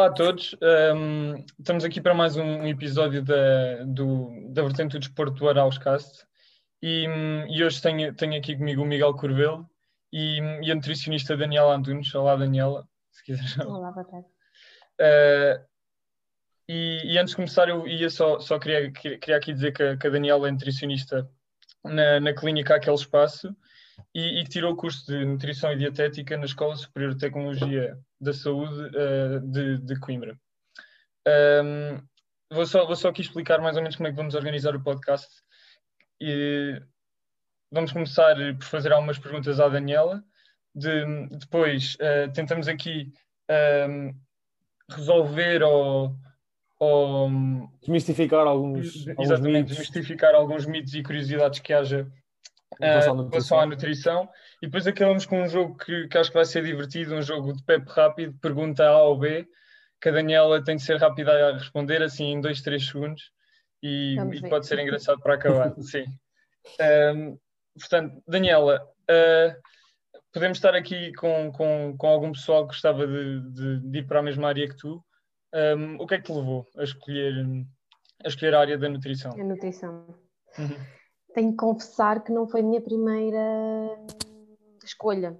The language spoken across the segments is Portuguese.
Olá a todos, um, estamos aqui para mais um episódio da, do, da vertente do desporto do Arauscast e, e hoje tenho, tenho aqui comigo o Miguel Corvelo e, e a nutricionista Daniela Antunes. Olá Daniela, se quiseres. Olá, boa tarde. Uh, e, e, antes de começar eu ia só, só queria, queria aqui dizer que a, que a Daniela é nutricionista na, na clínica Aquele Espaço e, e tirou o curso de Nutrição e Dietética na Escola Superior de Tecnologia da Saúde uh, de, de, Coimbra. Um, vou, só, vou só aqui explicar mais ou menos como é que vamos organizar o podcast. E vamos começar por fazer algumas perguntas à Daniela. De, depois uh, tentamos aqui um, resolver ou, ou desmistificar alguns, exatamente, alguns mitos. desmistificar alguns mitos e curiosidades que haja em relação à nutrição. E depois acabamos com um jogo que, que, acho que vai ser divertido, um jogo de PEP rápido, pergunta A ou B, que a Daniela tem de ser rápida a responder, assim, em 2, 3 segundos, e, e pode ser engraçado para acabar. Sim. Um, portanto, Daniela, uh, podemos estar aqui com, com, com algum pessoal que gostava de, de, de ir para a mesma área que tu. Um, o que é que te levou a escolher, a escolher a área da nutrição? A nutrição. Uhum tenho que confessar que não foi a minha primeira escolha.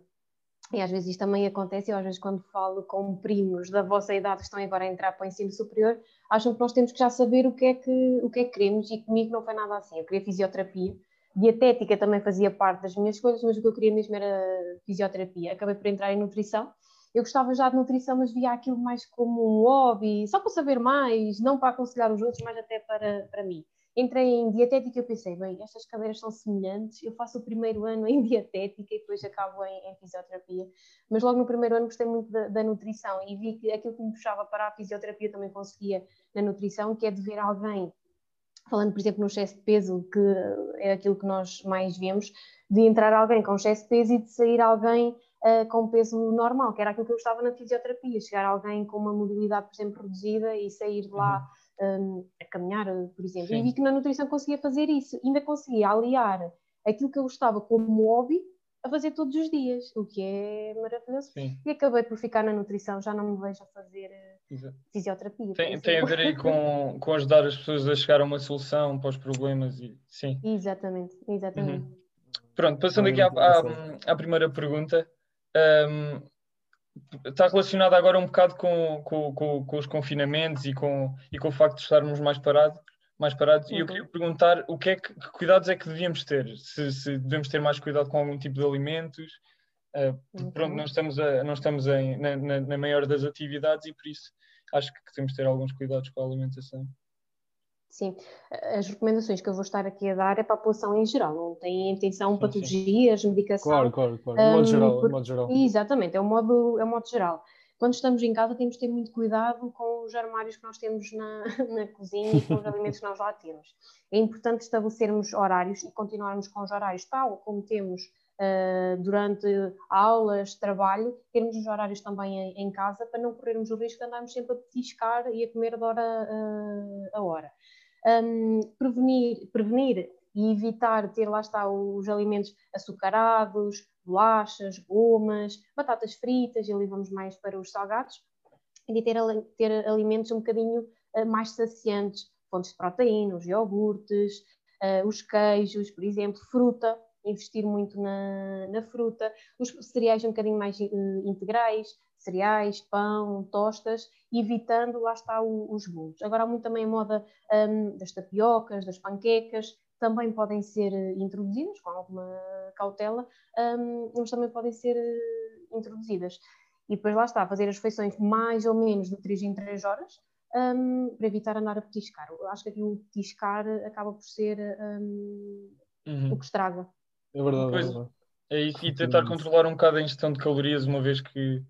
E às vezes isto também acontece, eu às vezes quando falo com primos da vossa idade que estão agora a entrar para o ensino superior, acham que nós temos que já saber o que é que, o que, é que queremos e comigo não foi nada assim. Eu queria fisioterapia, dietética também fazia parte das minhas escolhas, mas o que eu queria mesmo era fisioterapia. Acabei por entrar em nutrição. Eu gostava já de nutrição, mas via aquilo mais como um hobby, só para saber mais, não para aconselhar os outros, mas até para, para mim entrei em dietética e eu pensei, bem, estas cadeiras são semelhantes, eu faço o primeiro ano em dietética e depois acabo em, em fisioterapia, mas logo no primeiro ano gostei muito da, da, nutrição e vi que aquilo que me puxava para a fisioterapia também conseguia na nutrição, que é de ver alguém, falando por exemplo no excesso de peso, que é aquilo que nós mais vemos, de entrar alguém com excesso de peso e de sair alguém uh, com peso normal, que era aquilo que eu gostava na fisioterapia, chegar alguém com uma mobilidade, por exemplo, reduzida e sair de lá uhum um, a caminhar, por exemplo. Sim. E vi que na nutrição conseguia fazer isso. Ainda conseguia aliar aquilo que eu gostava como hobby a fazer todos os dias, o que é maravilhoso. Sim. E acabei por ficar na nutrição, já não me vejo a fazer eh, Exato. fisioterapia. Tem, tem a ver aí com, com ajudar as pessoas a chegar a uma solução para os problemas e sim. Exatamente, exatamente. Uhum. Pronto, passando aqui à, à, à primeira pergunta. Um, está relacionada agora um bocado com, com, com, com, os confinamentos e com, e com o facto de estarmos mais parados. Mais parados. Uhum. E eu queria perguntar o que é que, que cuidados é que devíamos ter? Se, se, devemos ter mais cuidado com algum tipo de alimentos? Uh, uhum. Pronto, não estamos, a, não estamos na, na, na maior das atividades e por isso acho que temos de ter alguns cuidados com a alimentação. Sim, as recomendações que eu vou estar aqui a dar é para a população em geral, não tem intenção sim, patologias, sim. medicação. Claro, claro, claro. Um, modo geral, por... modo geral. Exatamente, é o modo, é o modo geral. Quando estamos em casa temos de ter muito cuidado com os armários que nós temos na, na cozinha e com os alimentos que nós lá temos. É importante estabelecermos horários e continuarmos com os horários tal como temos uh, durante aulas, trabalho, termos os horários também em, em, casa para não corrermos o risco de andarmos sempre a petiscar e a comer de hora uh, a hora um, prevenir, prevenir e evitar ter, lá está, os alimentos açucarados, bolachas, gomas, batatas fritas, e ali vamos mais para os salgados, e ter, ter alimentos um bocadinho uh, mais saciantes, fontes de proteína, os iogurtes, uh, os queijos, por exemplo, fruta, investir muito na, na fruta, os cereais um bocadinho mais uh, integrais, cereais, pão, tostas, evitando, lá está, o, os bolos. Agora há muito também a moda um, das tapiocas, das panquecas, também podem ser eh, introduzidas com alguma cautela, um, mas também podem ser uh, introduzidas. E depois lá está, fazer as refeições mais ou menos de 3 em 3 horas, um, para evitar andar a petiscar. Eu acho que aqui o petiscar acaba por ser um, uhum. o que estraga. É verdade, é verdade. É, e, e tentar controlar um bocado a ingestão de calorias, uma vez que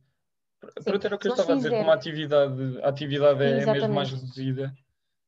para ter o que eu estava a dizer, como a atividade, a atividade é, é mesmo mais reduzida.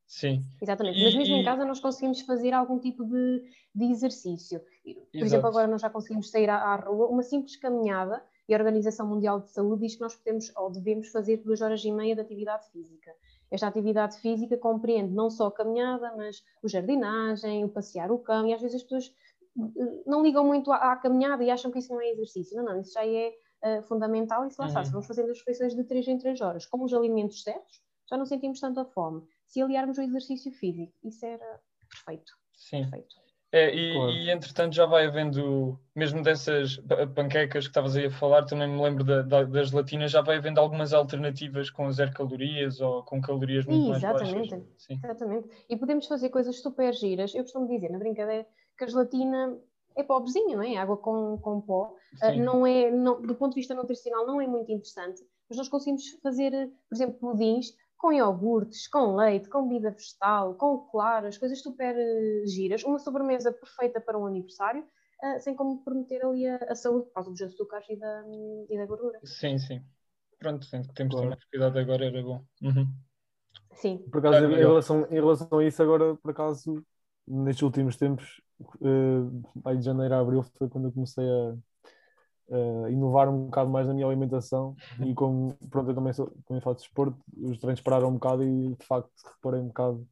Sim. Exatamente, e, mas mesmo e... em casa nós conseguimos fazer algum tipo de, de exercício. Por Exato. exemplo, agora nós já conseguimos sair à, à, rua, uma simples caminhada, e a Organização Mundial de Saúde diz que nós podemos ou devemos fazer duas horas e meia de atividade física. Esta atividade física compreende não só a caminhada, mas o jardinagem, o passear o cão, e às vezes as pessoas eh, não ligam muito à, à caminhada e acham que isso não é exercício. Não, não, isso já é uh, fundamental. E se lá está, uhum. se vamos fazendo as refeições de 3 em 3 horas, com os alimentos certos, já não sentimos tanta fome. Se aliarmos o exercício físico, isso era perfeito. Sim. Perfeito. É, e, claro. e, entretanto já vai havendo, mesmo dessas panquecas que estavas aí a falar, também me lembro da, da, das gelatinas, já vai havendo algumas alternativas com zero calorias ou com calorias muito Sim, mais exatamente, baixas. Sim. Exatamente. E podemos fazer coisas super giras. Eu costumo dizer na brincadeira que a gelatina é pobrezinha, não é? Água com, com pó. Uh, não é, não, do ponto de vista nutricional, não é muito interessante, mas nós conseguimos fazer, por exemplo, pudins com iogurtes, com leite, com bebida vegetal, com claras, coisas super uh, giras, uma sobremesa perfeita para um aniversário, uh, sem comprometer ali a, a, saúde por causa dos açúcares e da, e da gordura. Sim, sim. Pronto, temos que ter mais cuidado agora, era bom. Uhum. Sim. Por acaso, em relação, em relação a isso, agora, por acaso, nestes últimos tempos, uh, de janeiro a abril, foi quando eu comecei a inovar um bocado mais na minha alimentação e como pronto, eu também, sou, também faço desporto, os treinos pararam um bocado e de facto reparei um bocado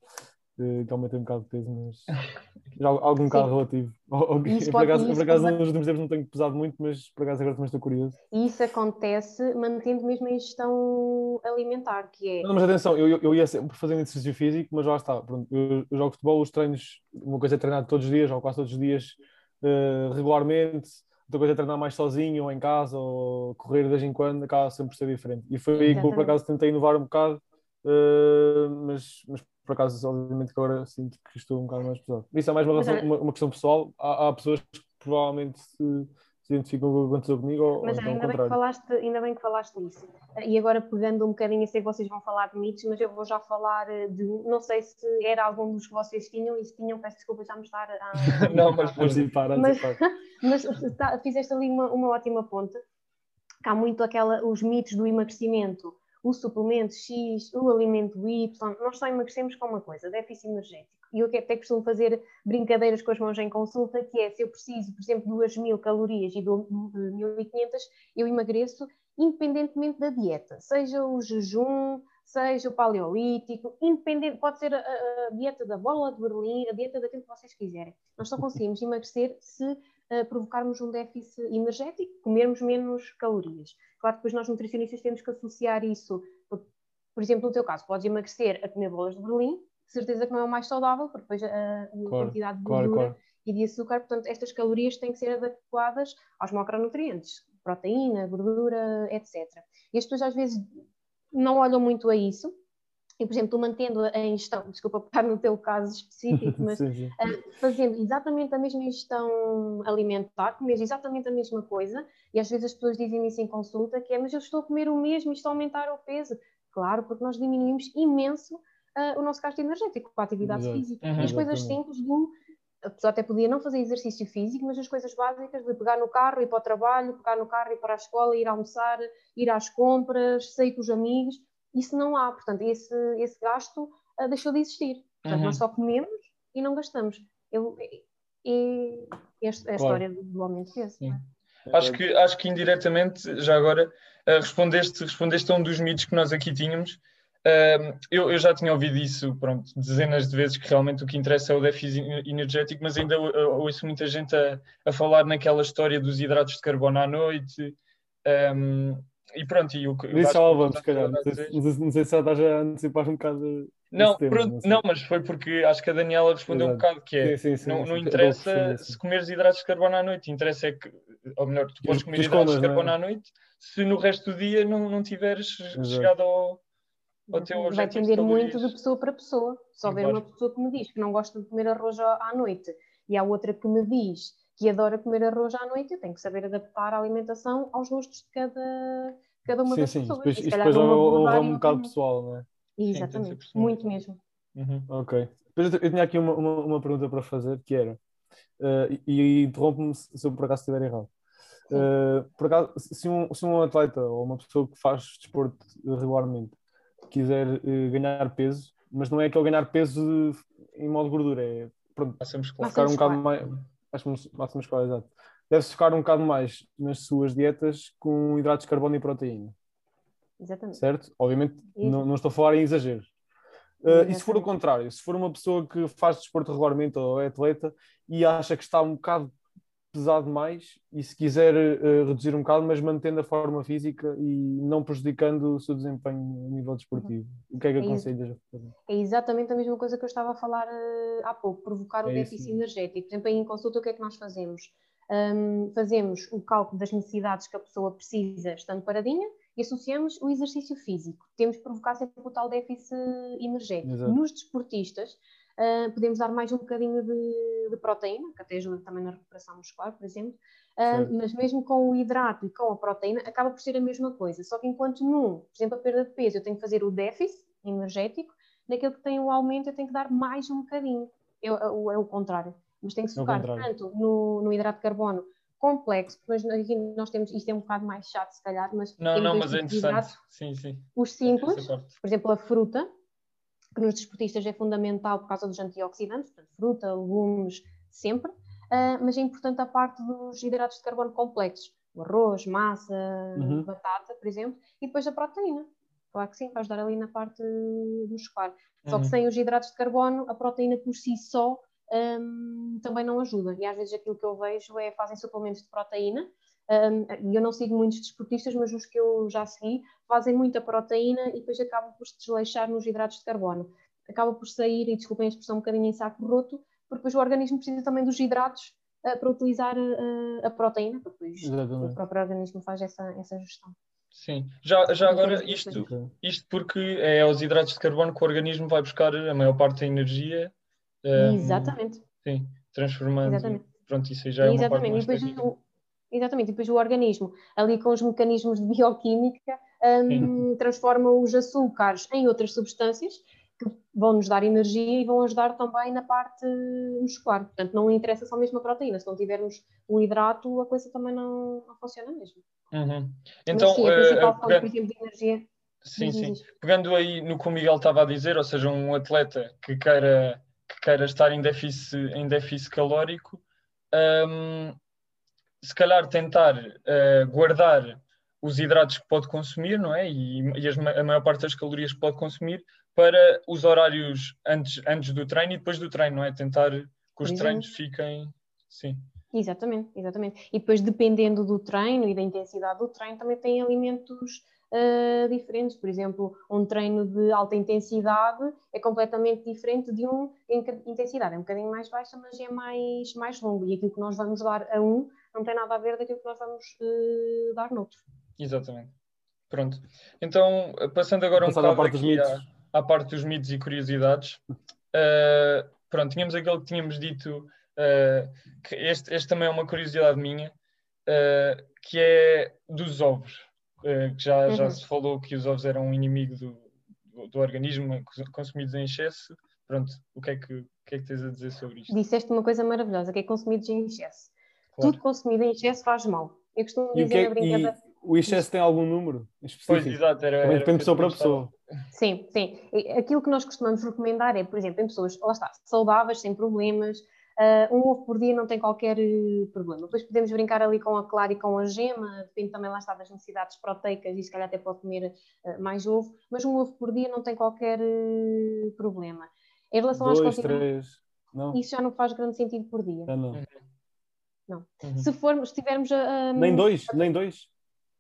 que aumentei um bocado de peso, mas algo um bocado relativo. Isso por acaso, por acaso nos últimos tempos não tenho pesado muito, mas por acaso agora também estou curioso. E isso acontece mantendo mesmo a ingestão alimentar, que é. Não, mas atenção, eu, eu ia sempre fazendo exercício físico, mas lá está. Pronto, eu, eu jogo futebol, os treinos, uma coisa é treinar todos os dias, ou quase todos os dias, uh, regularmente outra coisa é treinar mais sozinho ou em casa ou correr de vez em quando, acaba sempre por ser diferente. E foi aí que eu por acaso tentei inovar um bocado, uh, mas, mas por acaso, obviamente, que agora sinto que estou um bocado mais pesado. Isso é mais uma, razão, uma, uma, questão pessoal. Há, há pessoas que provavelmente se, se identificam com o que aconteceu comigo. Mas ou, então ainda, bem que falaste, ainda bem que falaste nisso. E agora pegando um bocadinho, eu sei que vocês vão falar de mitos, mas eu vou já falar eh, de. Não sei se era algum dos que vocês tinham, e se tinham, peço desculpa já me estar a. não, mas por antecipar, mas, mas tá, fizeste ali uma, uma ótima ponta. Que há muito aquela, os mitos do emagrecimento o suplemento X, o alimento Y, nós só emagrecemos com uma coisa, déficit energético. E eu até costumo fazer brincadeiras com as mãos em consulta, que é se eu preciso, por exemplo, de 2.000 calorias e de 1.500, eu emagreço independentemente da dieta, seja o jejum, seja o paleolítico, independente, pode ser a, a, dieta da bola de Berlim, a dieta daquilo que vocês quiserem. Nós só conseguimos emagrecer se uh, provocarmos um déficit energético, comermos menos calorias. Claro que depois nós nutricionistas temos que associar isso, por, por exemplo, no teu caso, podes emagrecer a comer bolas de Berlim, de certeza que não é o mais saudável, porque depois a, a claro, quantidade de gordura claro, claro. e de açúcar, portanto, estas calorias têm que ser adequadas aos macronutrientes, proteína, gordura, etc. E as pessoas às vezes não olham muito a isso. E, por exemplo, tu mantendo a ingestão, desculpa estar no teu caso específico, mas sim, sim. Uh, fazendo exatamente a mesma ingestão alimentar, comer exatamente a mesma coisa, e às vezes as pessoas dizem isso em consulta, que é, mas eu estou a comer o mesmo e estou a aumentar o peso. Claro, porque nós diminuímos imenso uh, o nosso gasto energético com a atividade Exato. física. Uhum, e as coisas simples do a pessoa até podia não fazer exercício físico, mas as coisas básicas de pegar no carro, ir para o trabalho, pegar no carro, ir para a escola, ir almoçar, ir às compras, sair com os amigos, isso não há. Portanto, esse, esse gasto uh, deixou de existir. Portanto, uhum. nós só comemos e não gastamos. Eu, e esta é a claro. história do homem de peso. É? Acho que, acho que indiretamente, já agora, uh, respondeste, respondeste a um dos mitos que nós aqui tínhamos, Uh, eu, eu, já tinha ouvido isso pronto, dezenas de vezes que realmente o que interessa é o déficit energético, mas ainda ouço muita gente a, a falar naquela história dos hidratos de carbono à noite. Um, e pronto, e o que. Isso já vamos, se calhar. Não sei, não sei se já estás a antecipar um bocado. Não, tema, pronto, não, não, mas foi porque acho que a Daniela respondeu Exato. um bocado que é. Sim, sim, sim, não, não interessa se comeres hidratos de carbono à noite, interessa é que, ou melhor, tu podes comer hidratos de carbono é? à noite se no resto do dia não, não tiveres Exato. chegado ao Vai depender muito de pessoa para pessoa. Se houver uma pessoa que me diz que não gosta de comer arroz à noite e há outra que me diz que adora comer arroz à noite, eu tenho que saber adaptar a alimentação aos gostos de cada, cada uma sim, das sim. pessoas. Depois, e depois é um, um bocado pessoal, não é? Exatamente, sim, muito mesmo. Uhum. Ok. Depois eu, eu tinha aqui uma, uma, uma, pergunta para fazer, que era, uh, e, e interrompe-me se eu por acaso estiver errado. Uh, por acaso, se um, se um atleta ou uma pessoa que faz desporto regularmente quiser uh, ganhar peso, mas não é aquele ganhar peso em modo gordura, é pronto, ficar um bocado mais. Massa muscular, exato. Deve-se ficar um bocado mais nas suas dietas com hidratos de carbono e proteína. Exatamente. Certo? Obviamente, não, não, estou a falar em exageros. Uh, e se for o contrário, se for uma pessoa que faz desporto regularmente ou é atleta e acha que está um bocado pesar demais e se quiser uh, reduzir um bocado, mas mantendo a forma física e não prejudicando o seu desempenho a nível desportivo. O que é que é aconselhas a fazer? É exatamente a mesma coisa que eu estava a falar uh, há pouco, provocar o é déficit isso. energético. Por exemplo, em consulta o que é que nós fazemos? Um, fazemos o cálculo das necessidades que a pessoa precisa estando paradinha e associamos o exercício físico. Temos que provocar sempre o tal déficit energético. Exato. Nos desportistas, uh, podemos dar mais um bocadinho de, de, proteína, que até ajuda também na recuperação muscular, por exemplo, uh, mas mesmo com o hidrato e com a proteína, acaba por ser a mesma coisa. Só que enquanto num, por exemplo, a perda de peso, eu tenho que fazer o déficit energético, naquele que tem o aumento, eu tenho que dar mais um bocadinho. É, o, é o contrário. Mas tem que se é focar tanto no, no hidrato de carbono complexo, mas aqui nós temos, isto é um bocado mais chato se calhar, mas não, não, mas é interessante, sim, sim. Os simples, por exemplo, a fruta, que nos desportistas é fundamental por causa dos antioxidantes, portanto, fruta, legumes, sempre, uh, mas é importante a parte dos hidratos de carbono complexos, o arroz, massa, uhum. batata, por exemplo, e depois a proteína. Claro que sim, vai ajudar ali na parte muscular. Só que uhum. sem os hidratos de carbono, a proteína por si só um, também não ajuda. E às vezes aquilo que eu vejo é fazem suplementos de proteína, e eu não sigo muitos desportistas, mas os que eu já segui fazem muita proteína e depois acabam por se desleixar nos hidratos de carbono. Acaba por sair, e desculpem a expressão, um bocadinho em saco roto, porque depois o organismo precisa também dos hidratos uh, para utilizar uh, a proteína, porque depois Exatamente. o próprio organismo faz essa, essa gestão. Sim, já, já agora isto, isto porque é aos hidratos de carbono que o organismo vai buscar a maior parte da energia. Um, Exatamente. Sim, transformando. Exatamente. Pronto, isso aí já é Exatamente. uma parte mais Exatamente, e depois o organismo, ali com os mecanismos de bioquímica, um, transforma os açúcares em outras substâncias que vão nos dar energia e vão ajudar também na parte muscular. Portanto, não interessa só mesmo a proteína, se não tivermos o hidrato, a coisa também não, não funciona mesmo. Uhum. Então, Mas, sim, a principal uh, fonte, por exemplo, de energia. Sim, sim. Pegando aí no que o Miguel estava a dizer, ou seja, um atleta que queira, que queira estar em déficit, em déficit calórico, um, se calhar tentar uh, guardar os hidratos que pode consumir, não é? E, e as, a maior parte das calorias que pode consumir para os horários antes, antes do treino e depois do treino, não é? Tentar que os treinos fiquem. Sim. Exatamente, exatamente. E depois, dependendo do treino e da intensidade do treino, também tem alimentos uh, diferentes. Por exemplo, um treino de alta intensidade é completamente diferente de um em intensidade. É um bocadinho mais baixa, mas é mais, mais longo. E aquilo que nós vamos dar a um não tem nada a ver daquilo que nós vamos uh, dar noutro. Exatamente. Pronto. Então, passando agora um bocado parte aqui à, à, parte dos mitos e curiosidades. Uh, pronto, tínhamos aquele que tínhamos dito, uh, que este, este também é uma curiosidade minha, que é dos ovos. que já, uhum. já se falou que os ovos eram um inimigo do, do, do organismo, consumidos em excesso. Pronto, o que, é que, o que é que tens a dizer sobre isto? Disseste uma coisa maravilhosa, que é consumidos em excesso. Claro. Tudo consumido em excesso faz mal. Eu costumo dizer é, na brincadeira. O excesso tem algum número específico? Pois, exato. Era, era depende de pessoa para pessoa. Sim, sim. Aquilo que nós costumamos recomendar é, por exemplo, em pessoas, lá está, saudáveis, sem problemas, uh, um ovo por dia não tem qualquer uh, problema. Depois podemos brincar ali com a clara e com a gema, depende também lá está das necessidades proteicas e se calhar até pode comer uh, mais ovo, mas um ovo por dia não tem qualquer problema. Em relação Dois, às três. Não. Isso já não faz grande sentido por dia. Já não. Não. Uhum. Se formos, tivermos a, Nem dois, nem dois.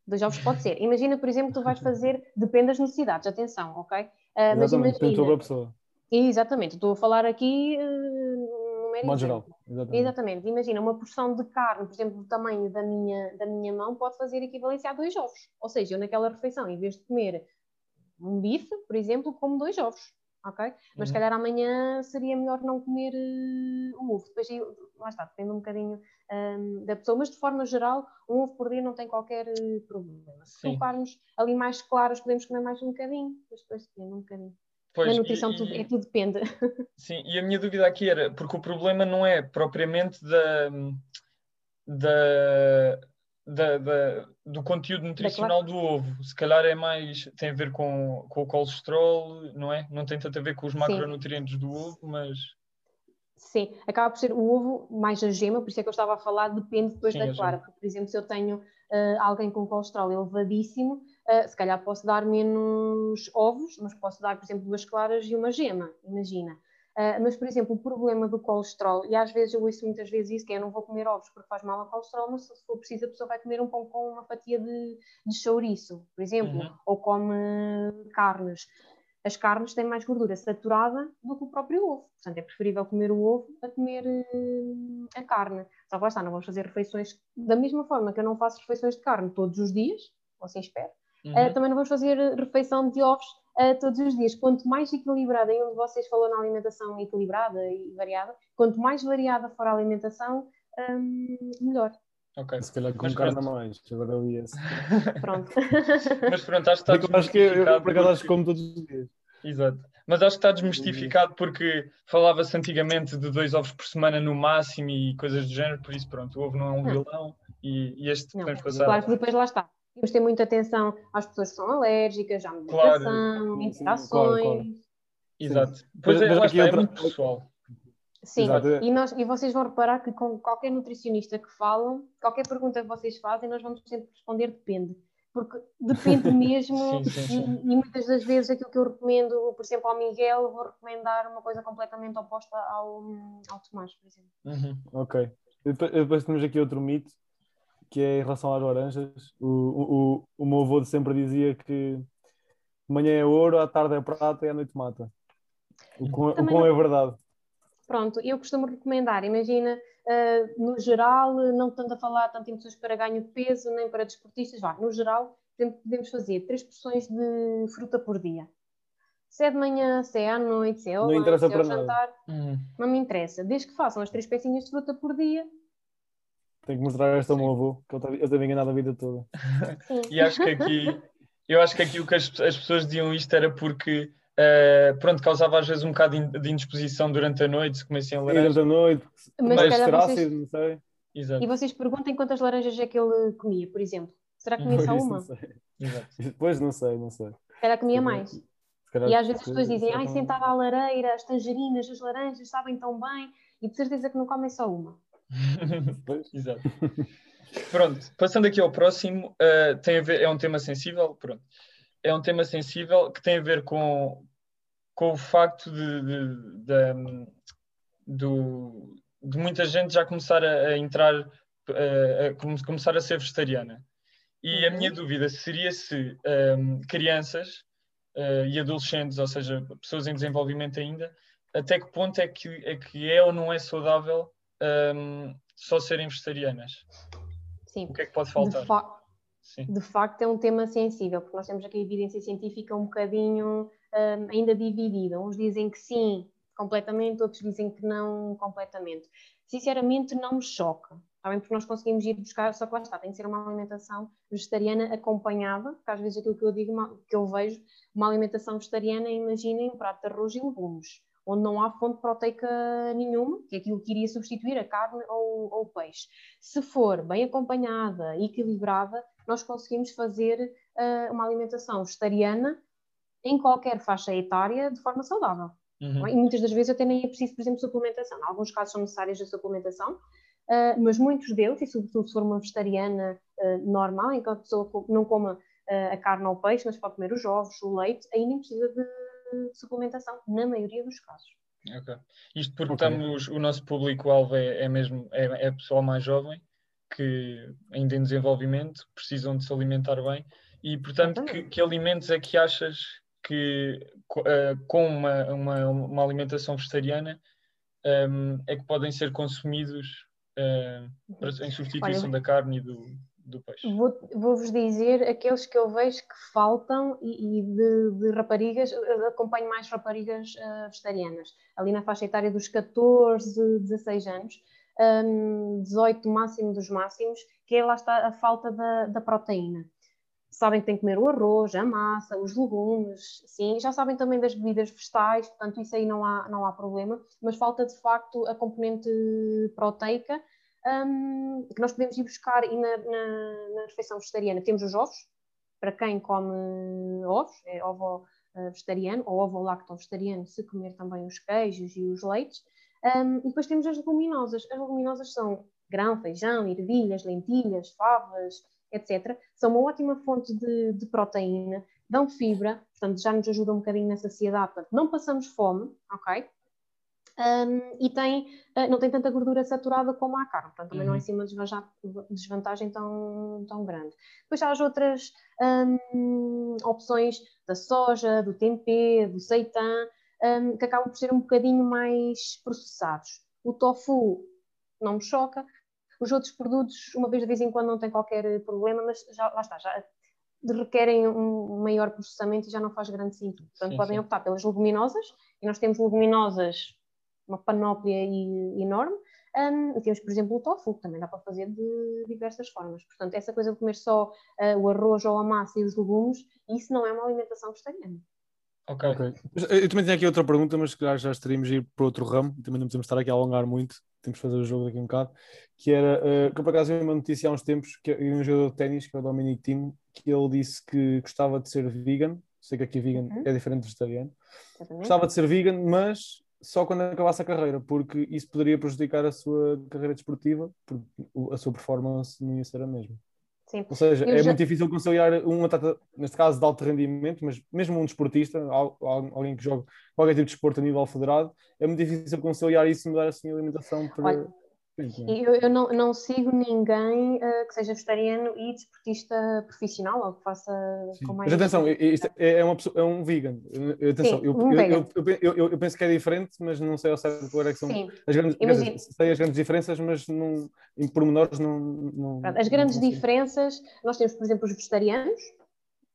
Dois ovos pode ser. Imagina, por exemplo, tu vais fazer, depende das necessidades, atenção, ok? Uh, mas imagina, sobre a pessoa. Exatamente, estou a falar aqui uh, no modo geral. Exatamente. exatamente. Imagina, uma porção de carne, por exemplo, do tamanho da minha, da minha mão, pode fazer equivalência a dois ovos. Ou seja, eu naquela refeição, em vez de comer um bife, por exemplo, como dois ovos ok? Mas uhum. se calhar amanhã seria melhor não comer uh, um ovo. Depois, lá está, depende um bocadinho um, da pessoa, mas de forma geral, um ovo por dia não tem qualquer uh, problema. Se colocarmos ali mais claros, podemos comer mais um bocadinho, mas depois depende um bocadinho. Pois, Na nutrição e, tudo, é, tudo depende. Sim, e a minha dúvida aqui era, porque o problema não é propriamente da, da, da, da, do conteúdo nutricional do ovo. Se calhar é mais, tem a ver com, com o colesterol, não é? Não tem tanto a ver com os macronutrientes do ovo, mas. Sim, acaba por ser o ovo mais a gema, por isso é que eu estava a falar, depende depois Sim, da clara. Porque, por exemplo, se eu tenho uh, alguém com colesterol elevadíssimo, uh, se calhar posso dar menos ovos, mas posso dar, por exemplo, duas claras e uma gema, imagina. Uh, mas, por exemplo, o problema do colesterol, e às vezes eu ouço muitas vezes isso, que é eu não vou comer ovos porque faz mal ao colesterol, mas se for preciso a pessoa vai comer um pão com uma fatia de, de chouriço, por exemplo, uhum. ou come carnes. As carnes têm mais gordura saturada do que o próprio ovo, portanto é preferível comer o ovo a comer uh, a carne. Só que lá está, não vamos fazer refeições da mesma forma que eu não faço refeições de carne todos os dias, ou assim espero, uhum. uh, também não vamos fazer refeição de ovos uh, todos os dias. Quanto mais equilibrada, e onde vocês falou na alimentação equilibrada e variada, quanto mais variada for a alimentação, um, melhor. Ok. Se calhar com Mas carne mais, agora eu ia Pronto. Mas pronto, acho que está Acho que eu, por acaso, acho que como todos os dias. Exato. Mas acho que está desmistificado porque falava-se antigamente de dois ovos por semana no máximo e coisas do género, por isso pronto, o ovo não é um vilão e, e este não, podemos passar. Claro que depois lá está temos de ter muita atenção às pessoas que são alérgicas, à medicação, claro. interações. Claro, claro. Exato. Pois é, lá está, é muito pessoal. Sim, e, nós, e vocês vão reparar que com qualquer nutricionista que falam, qualquer pergunta que vocês fazem, nós vamos sempre responder depende. Porque depende mesmo, sim, sim, sim. E, e, muitas das vezes aquilo que eu recomendo, por exemplo, ao Miguel, vou recomendar uma coisa completamente oposta ao, ao Tomás, por exemplo. Uhum. Ok. Depois, depois temos aqui outro mito que é em relação às laranjas. O, o, o meu avô sempre dizia que manhã é ouro, à tarde é prata e à noite mata. O quão, o quão é verdade. Pronto, eu costumo recomendar, imagina, uh, no geral, não tanto a falar tanto em pessoas para ganho de peso, nem para desportistas, vá, no geral, podemos fazer três porções de fruta por dia. Se é de manhã, se é à noite, se é ao, não lanche, se é ao jantar, hum. não me interessa. Desde que façam as três pecinhas de fruta por dia, tenho que mostrar esta ao meu avô, que ele teve enganado a vida toda. e acho que aqui, eu acho que aqui o que as, as pessoas diziam isto era porque, uh, pronto, causava às vezes um bocado de indisposição durante a noite, se comecem a laranja. Durante a noite, mas mais vocês... não sei. Exato. E vocês perguntem quantas laranjas é que ele comia, por exemplo. Será que comia só uma? Não sei. Pois não sei, não sei. Será que comia mais? e às vezes as pessoas dizem, ai, sentada à lareira, as tangerinas, as laranjas sabem tão bem, e de certeza que não comem só uma. Exato. Pronto, passando aqui ao próximo, uh, tem a ver, é um tema sensível, pronto. É um tema sensível que tem a ver com, com o facto de, de, de, do, de muita gente já começar a, a entrar, a, a, começar a ser vegetariana. E a minha uhum. dúvida seria se um, crianças uh, e adolescentes, ou seja, pessoas em desenvolvimento ainda, até que ponto é que é, que é ou não é saudável um, só serem vegetarianas? Sim. O que é que pode faltar? De, fa de, facto, é um tema sensível, porque nós temos aqui a evidência científica um bocadinho um, ainda dividida. Uns dizem que sim, completamente, outros dizem que não, completamente. Sinceramente, não me choca. Está? Porque nós conseguimos ir buscar, só que lá está, tem que ser uma alimentação vegetariana acompanhada, porque às vezes aquilo que eu digo, que eu vejo, uma alimentação vegetariana, imaginem um prato de arroz e legumes onde não há fonte proteica nenhuma, que é aquilo que iria substituir a carne ou, ou o peixe. Se for bem acompanhada e equilibrada, nós conseguimos fazer uh, uma alimentação vegetariana em qualquer faixa etária de forma saudável. Uhum. E muitas das vezes até nem é preciso, por exemplo, suplementação. Em alguns casos são necessárias a suplementação, uh, mas muitos deles, e sobretudo se for uma vegetariana uh, normal, em que a pessoa não coma a carne ou o peixe, mas pode comer os ovos, o leite, aí nem precisa de de suplementação, na maioria dos casos. Ok. Isto porque okay. estamos, o nosso público-alvo é, é, mesmo é, é pessoal mais jovem, que ainda em desenvolvimento, precisam de se alimentar bem. E, portanto, que, que, alimentos é que achas que uh, com uma, uma, uma, alimentação vegetariana um, é que podem ser consumidos uh, em substituição Olha, da carne e do, do peixe? Vou-vos dizer aqueles que eu vejo que faltam e, e de, de, raparigas, acompanho mais raparigas uh, vegetarianas, ali na faixa etária dos 14, 16 anos, um, 18 máximo dos máximos, que é lá está a falta da, da proteína sabem que têm que comer o arroz, a massa, os legumes, sim, já sabem também das bebidas vegetais, portanto isso aí não há, não há problema, mas falta de facto a componente proteica um, que nós podemos ir buscar e na, na, na, refeição vegetariana temos os ovos, para quem come ovos, é ovo uh, vegetariano ou ovo lacto vegetariano, se comer também os queijos e os leites. Um, e depois temos as leguminosas. As leguminosas são grão, feijão, ervilhas, lentilhas, favas, etc. São uma ótima fonte de, de, proteína, dão fibra, portanto já nos ajudam um bocadinho na saciedade, portanto não passamos fome, ok? um, e tem, uh, não tem tanta gordura saturada como a carne, portanto também uhum. não é assim uma desvantagem tão, tão grande. Depois há as outras um, opções da soja, do tempê, do seitã, um, que acabam por ser um bocadinho mais processados. O tofu não me choca, os outros produtos, uma vez de vez em quando, não tem qualquer problema, mas já, lá está, já requerem um maior processamento e já não faz grande sentido. Portanto, sim, podem sim. optar pelas leguminosas, e nós temos leguminosas uma panóplia enorme. Um, e temos, por exemplo, o tofu, que também dá para fazer de diversas formas. Portanto, essa coisa de comer só uh, o arroz ou a massa e os legumes, isso não é uma alimentação vegetariana. Ok. okay. Eu também tinha aqui outra pergunta, mas que já estaríamos a ir para outro ramo, também não podemos estar aqui a alongar muito, temos que fazer o jogo daqui um bocado, que era, uh, que por acaso vi uma notícia há uns tempos, que é um jogador de ténis, que é o Dominic Thiem, que ele disse que gostava de ser vegan, sei que aqui vegan uhum. é diferente de vegetariano, gostava de ser vegan, mas só quando acabasse a carreira, porque isso poderia prejudicar a sua carreira desportiva, porque a sua performance não ia ser a mesma. Sim. Ou seja, Eu é já... muito difícil conciliar um atleta, neste caso de alto rendimento, mas mesmo um desportista, alguém que joga qualquer tipo de desporto a nível federado, é muito difícil conciliar isso e mudar assim a alimentação para. Olha, eu, eu não, não, sigo ninguém uh, que seja vegetariano e desportista profissional ou que faça Sim. com mais. Mas atenção, isto é, é, uma, é um vegan. Atenção, Sim, eu, um eu, eu, eu, penso que é diferente, mas não sei ao certo qual é que são as grandes, sei as grandes diferenças, mas não, em pormenores não. não as grandes não diferenças, nós temos, por exemplo, os vegetarianos,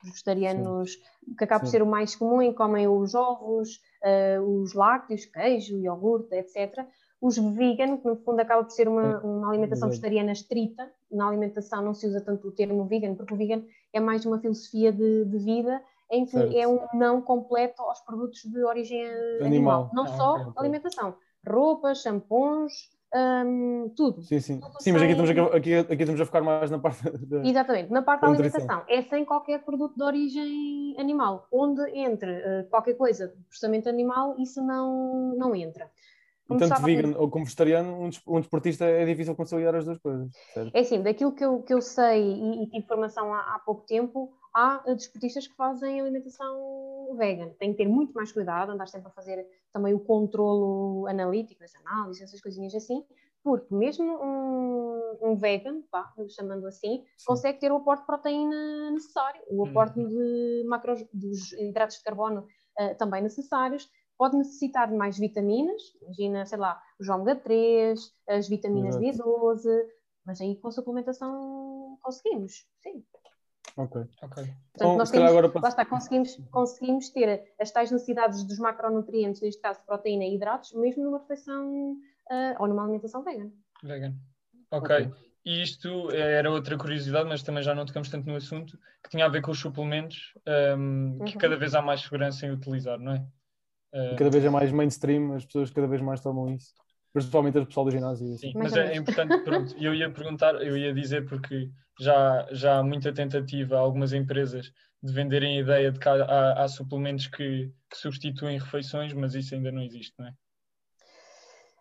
os vegetarianos Sim. que acaba por ser o mais comum, em comem os ovos, uh, os lácteos, queijo, iogurte, etc os vegan, que no fundo acaba por ser uma, uma alimentação vegetariana estrita, na alimentação não se usa tanto o termo vegan, porque o vegan é mais uma filosofia de, de vida em que certo. é um não completo aos produtos de origem animal, animal. não ah, só okay, okay. alimentação, roupas, shampoos, um, tudo. Sim, sim. sim mas aqui estamos, a, aqui, aqui estamos a focar mais na parte da, Exatamente, na parte da, alimentação. É sem qualquer produto de origem animal. Onde entre uh, qualquer coisa de processamento animal, isso não, não entra. Como tanto vegan ou como vegetariano, um, um desportista é difícil conciliar as duas coisas. Certo? É assim, daquilo que eu, que eu sei e, e tive informação há, há, pouco tempo, há eh, desportistas que fazem alimentação vegan. Tem que ter muito mais cuidado, andar sempre a fazer também o controlo analítico, as análises, essas coisinhas assim, porque mesmo um, um vegan, pá, chamando assim, Sim. consegue ter o aporte de proteína necessário, o aporte uhum. de macros, dos hidratos de carbono uh, também necessários, pode necessitar de mais vitaminas, imagina, sei lá, os ômega 3, as vitaminas B12, mas aí com suplementação conseguimos, sim. Ok. ok. Portanto, Bom, nós temos, agora... lá está, conseguimos, conseguimos ter as tais necessidades dos macronutrientes, neste caso proteína e hidratos, mesmo numa refeição uh, ou numa alimentação vegan. Vegan. Ok. okay. E isto era outra curiosidade, mas também já não tocamos tanto no assunto, que tinha a ver com os suplementos, um, que uhum. cada vez há mais segurança em utilizar, não é? Uh, cada vez é mais mainstream, as pessoas cada vez mais tomam isso. Principalmente o pessoal do ginásio. Sim, mas, mas é, é importante, pronto, eu ia perguntar, eu ia dizer porque já, já há muita tentativa, algumas empresas, de venderem a ideia de que há, há suplementos que, que substituem refeições, mas isso ainda não existe, não é?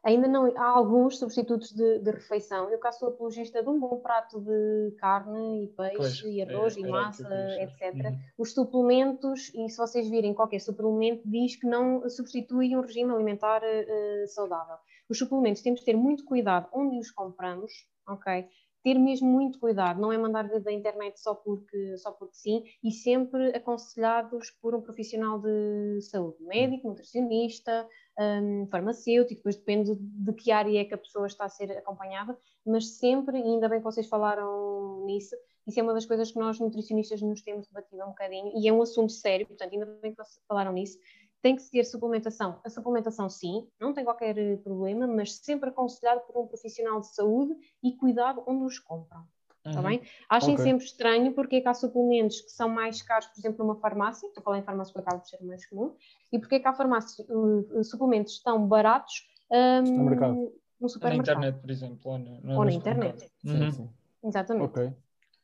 Ainda não há alguns substitutos de, de, refeição. Eu cá sou apologista de um bom prato de carne e peixe pois, e arroz é, e massa, etc. Uhum. Os suplementos, e se vocês virem qualquer suplemento, diz que não substitui um regime alimentar uh, saudável. Os suplementos temos de ter muito cuidado onde os compramos, ok? ter mesmo muito cuidado, não é mandar da internet só porque, só porque sim, e sempre aconselhados por um profissional de saúde, médico, nutricionista, um, farmacêutico, depois depende de que área é que a pessoa está a ser acompanhada, mas sempre, ainda bem que vocês falaram nisso, isso é uma das coisas que nós nutricionistas nos temos debatido um bocadinho, e é um assunto sério, portanto, ainda bem que vocês falaram nisso, tem que se ter suplementação. A suplementação, sim, não tem qualquer problema, mas sempre aconselhado por um profissional de saúde e cuidado onde os compram. Está uhum. bem? Achem okay. sempre estranho porque é que há suplementos que são mais caros, por exemplo, numa farmácia, estou a falar em farmácia porque acaba por ser mais comum, e porque é que há farmácias, uh, suplementos tão baratos um, no supermercado. Na internet, por exemplo. Ou, no, ou na internet. Uhum. Sim, sim. Exatamente. Okay.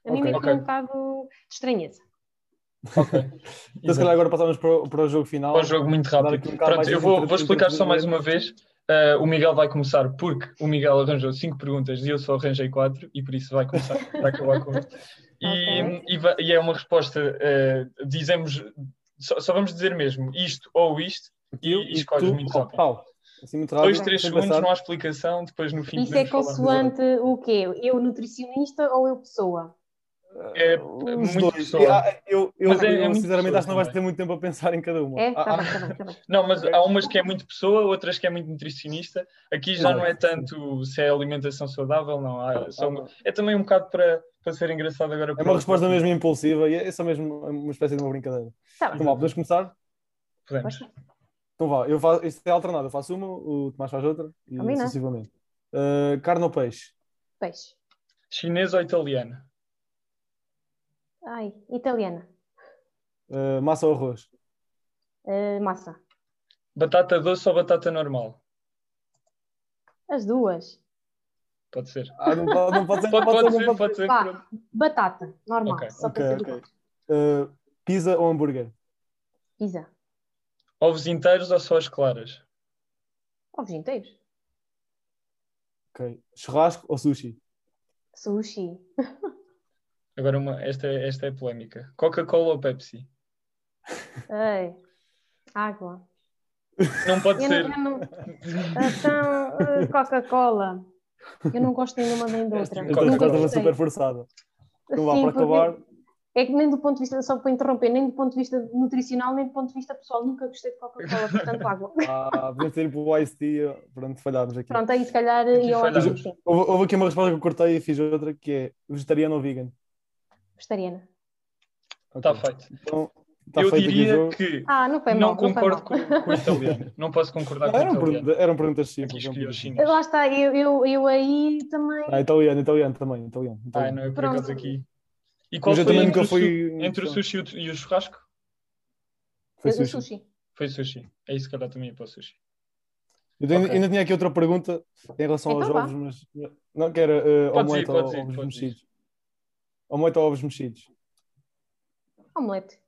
A mim okay. me okay. um bocado de estranheza. Ok. então, se calhar agora passamos para, o, para o jogo final. Para o jogo muito rápido. Um Pronto, eu vou, vou explicar só mais uma vez. Uh, o Miguel vai começar porque o Miguel arranjou cinco perguntas e eu só arranjei quatro e por isso vai começar, vai acabar com isto. E, okay. e, e, é uma resposta, uh, dizemos, só, só, vamos dizer mesmo isto ou isto e, e escolhes muito rápido. Assim, muito rápido. Dois, três segundos, pensar. não há explicação, depois no fim Isso é consoante o quê? Eu nutricionista ou eu pessoa? É, Os muito dois. Ah, Eu, eu, Mas é- é eu, muito sinceramente acho que não vais também. ter muito tempo a pensar em cada uma. É? Ah, Tá ah, bem, tá bem, tá bem. Não, mas há umas que é muito pessoa, outras que é muito nutricionista. Aqui já não é tanto se é alimentação saudável, não. Há- são- ah, é também um bocado para, para ser engraçado agora. É uma resposta mesmo impulsiva e é só mesmo uma espécie de uma brincadeira. Tá. Então vá, podemos começar? Podemos. Então vá, eu faço, isto é alternado, eu faço uma, o Tomás faz outra e Combina. sucessivamente. Uh, carne ou peixe? Peixe. Chinês ou italiano? Ai, italiana. Uh, massa ou arroz? Eh, massa. Batata doce ou batata normal? As duas. Pode ser. Ah, não pode, não pode ser, Pode, pode não ser, pode ser. Vá. pronto. Batata, normal. Ok, Só ok, para ser ok. educado. Uh, pizza ou hambúrguer? Pizza. Ovos inteiros ou só as claras? Ovos inteiros. Ok. Churrasco ou sushi? Sushi. Agora, uma, esta, é- esta é polémica. Coca-Cola ou Pepsi? Ei. Água. Não pode Eu ser. não, não... Então, eh, Coca-Cola. Eu não gosto nenhuma nem de outra. Coca-Cola. Nunca resposta foi gostei. super forçada. Então vá, Sim, para acabar. É que nem do ponto de vista, só para interromper, nem do ponto de vista nutricional, nem do ponto de vista pessoal, nunca gostei de Coca-Cola, portanto água. Ah, podemos ter ido para o Ice Tea. Pronto, falhámos aqui. Pronto, aí se calhar Aqui eu falhámos. acho que sim. Houve, houve aqui uma resposta que eu cortei e fiz outra que é vegetariano ou vegan? Vegetariana. Está feito. Então, está Eu feito o diria que Ah, não foi mal. não não foi concordo mal. com, com o italiano. Não posso concordar Não, com o eram, italiano. perguntas, eram perguntas simples. eram o. Lá está, eu, eu, eu aí também. Ah, italiano, italiano também. Italiano, Ah, italiano. não é por Pronto. acaso aqui. E qual Mas eu foi também entre, o, fui. entre o sushi e o- e o churrasco? Foi eu- eu sushi. sushi. Foi sushi. É isso que eu também ia para o sushi. Eu tenho- Ok. ainda tinha aqui outra pergunta em relação aos Então vá. ovos, mas não que era uh, omelete ou ovos mexidos. Omelete ou ovos mexidos. Omelete.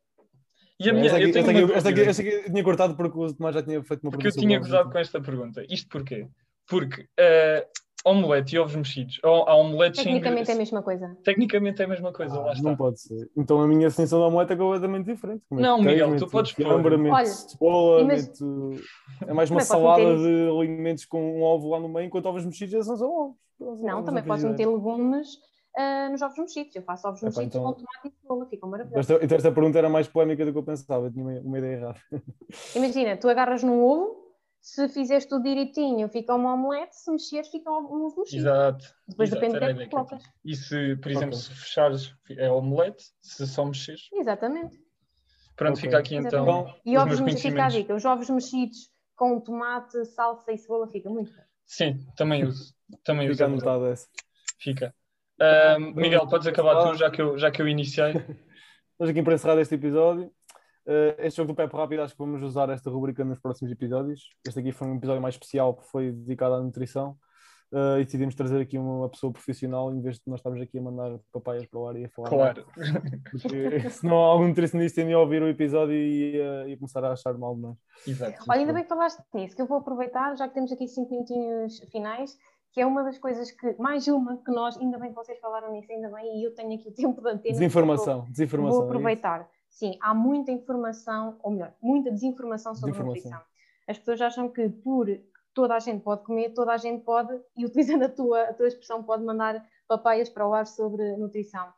E a minha, esta, aqui, eu tenho esta, aqui, uma esta, aqui, aqui eu tinha cortado porque o Tomás já tinha feito uma porque eu pergunta. tinha gozado com esta pergunta. Isto porquê? Porque eh, omelete e ovos mexidos, ou há omeletes sem Tecnicamente é a mesma coisa. Tecnicamente é a mesma coisa, lá Ah, está. não pode ser. Então a minha definição da omelete é completamente diferente. Como é Não, Miguel, queijo, tu podes pôr. Olha, cebola, imag- meto- É mais uma Também posso salada de alimentos com um ovo lá no meio, enquanto ovos mexidos são só ovos. Não, ovos também posso meter legumes ah, nos ovos mexidos. Eu faço ovos Epá, mexidos então- com tomate e cebola, ficam maravilhosos. Esta, então esta pergunta era mais polémica do que eu pensava, eu tinha uma, uma ideia errada. Imagina, tu agarras num ovo, se fizeres tudo direitinho, fica uma omelete, se mexeres, fica um ovo mexido. Exato. Depois exato, depende do que era é colocas. E se, por exemplo, se fechares é omelete, se só mexeres, Exatamente. pronto, Ok. fica aqui então. Exatamente. E os ovos mexidos, fica a dica, os ovos mexidos com tomate, salsa e cebola fica muito bom. Sim, também uso. Também uso. Fica é verdade. anotada essa. Fica. Ahm, Miguel, podes acabar tu, já que eu, já que eu iniciei. Estamos aqui para encerrar este episódio. Uh, este jogo do Pepe Rápido, acho que vamos usar esta rubrica nos próximos episódios. Este aqui foi um episódio mais especial, porque foi dedicado à nutrição. Uh, e decidimos trazer aqui uma pessoa profissional em vez de nós estarmos aqui a mandar papaias para o ar e a falar. Claro. Porque senão algum nutricionista ia ouvir o episódio e ia, ia começar a achar mal de nós. Exato. Olha, ainda bem que falaste nisso, que eu vou aproveitar, já que temos aqui cinco minutinhos finais, que é uma das coisas que, mais uma que nós, ainda bem que vocês falaram nisso, ainda bem, e eu tenho aqui o tempo de antena. Desinformação, Vou, desinformação. vou é aproveitar. Sim, há muita informação, ou melhor, muita desinformação sobre Desinformação. nutrição. As pessoas acham que por toda a gente pode comer, toda a gente pode, e utilizando a tua, a tua expressão, pode mandar papaias para o ar sobre nutrição.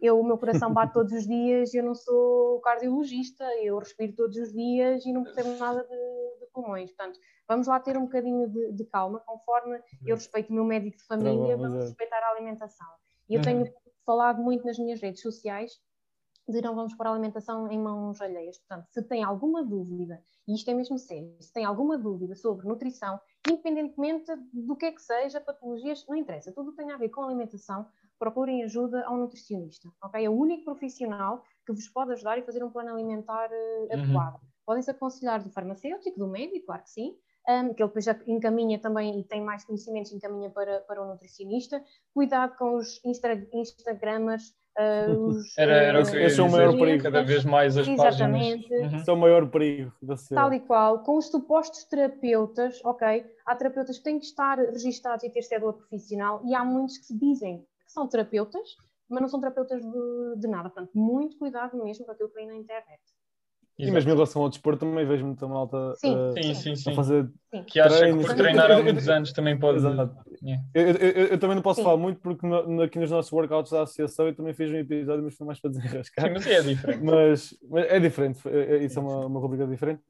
Eu, o meu coração bate todos os dias, eu não sou cardiologista, eu respiro todos os dias e não percebo nada de pulmões. Portanto, vamos lá ter um bocadinho de, de calma, conforme eu respeito o meu médico de família, bom, vamos respeitar a alimentação. E eu Uhum. tenho falado muito nas minhas redes sociais de não vamos pôr a alimentação em mãos alheias. Portanto, se tem alguma dúvida, e isto é mesmo sério, se tem alguma dúvida sobre nutrição, independentemente do que é que seja, patologias, não interessa, tudo tem a ver com alimentação, procurem ajuda a um nutricionista, ok? É o único profissional que vos pode ajudar e fazer um plano alimentar eh, Uhum. adequado. Podem-se aconselhar do farmacêutico, do médico, claro que sim, um, que ele depois já encaminha também e tem mais conhecimentos, encaminha para, para o nutricionista. Cuidado com os Insta, Instagramers, uh, os. Era, era o Esse- que eu ia é o maior perigo. Cada vez mais as Exatamente. páginas. Uhum. Esse é o maior perigo da Tal e qual, com os supostos terapeutas, ok? Há terapeutas que têm que estar registados e ter cédula profissional, e há muitos que se dizem que são terapeutas, mas não são terapeutas de, de nada. Portanto, muito cuidado mesmo com aquilo que vem na internet. E mesmo em relação ao desporto também vejo muita malta sim, uh, sim, sim, sim. a fazer sim. que acha treinos. que por treinar há muitos anos também pode. Exato. Yeah. Eu, eu, eu, também não posso sim. falar muito porque no, aqui nos nossos workouts da associação eu também fiz um episódio, mas foi mais para desenrascar. Sim, mas é diferente. Mas, mas é diferente, é, é isso é uma, uma rubrica diferente.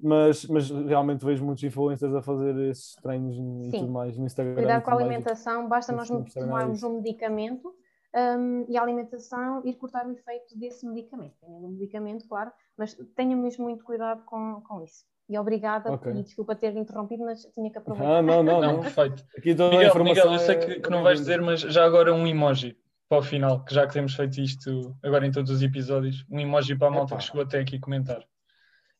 Mas, mas realmente vejo muitos influencers a fazer esses treinos e tudo mais no Instagram. Cuidar com a alimentação, basta nós tomarmos um medicamento um, e a alimentação ir cortar o efeito desse medicamento. Tem um medicamento, claro, mas tenha mesmo muito cuidado com, com isso. E obrigada, okay. e desculpa ter interrompido, mas tinha que aproveitar. Ah, não, não, não, perfeito. Aqui toda Miguel, a informação Miguel, eu sei que, que não vais dizer, mas já agora um emoji para o final, que já que temos feito isto agora em todos os episódios, um emoji para a malta Epa. que chegou até aqui comentar.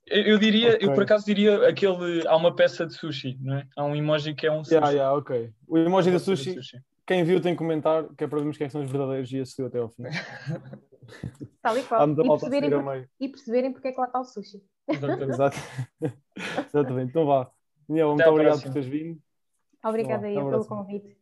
Eu, eu diria, okay. eu por acaso diria aquele, há uma peça de sushi, não é? Há um emoji que é um sushi. Yeah, yeah, ok. O emoji de sushi, sushi, quem viu tem que comentar, que é para vermos quem são os verdadeiros e assistiu até ao fim. Tal e qual. E perceberem, por, e perceberem porque é que lá está o sushi. Exato. Exatamente. Então vá. Daniel, muito obrigado por teres vindo. Obrigada aí pelo convite.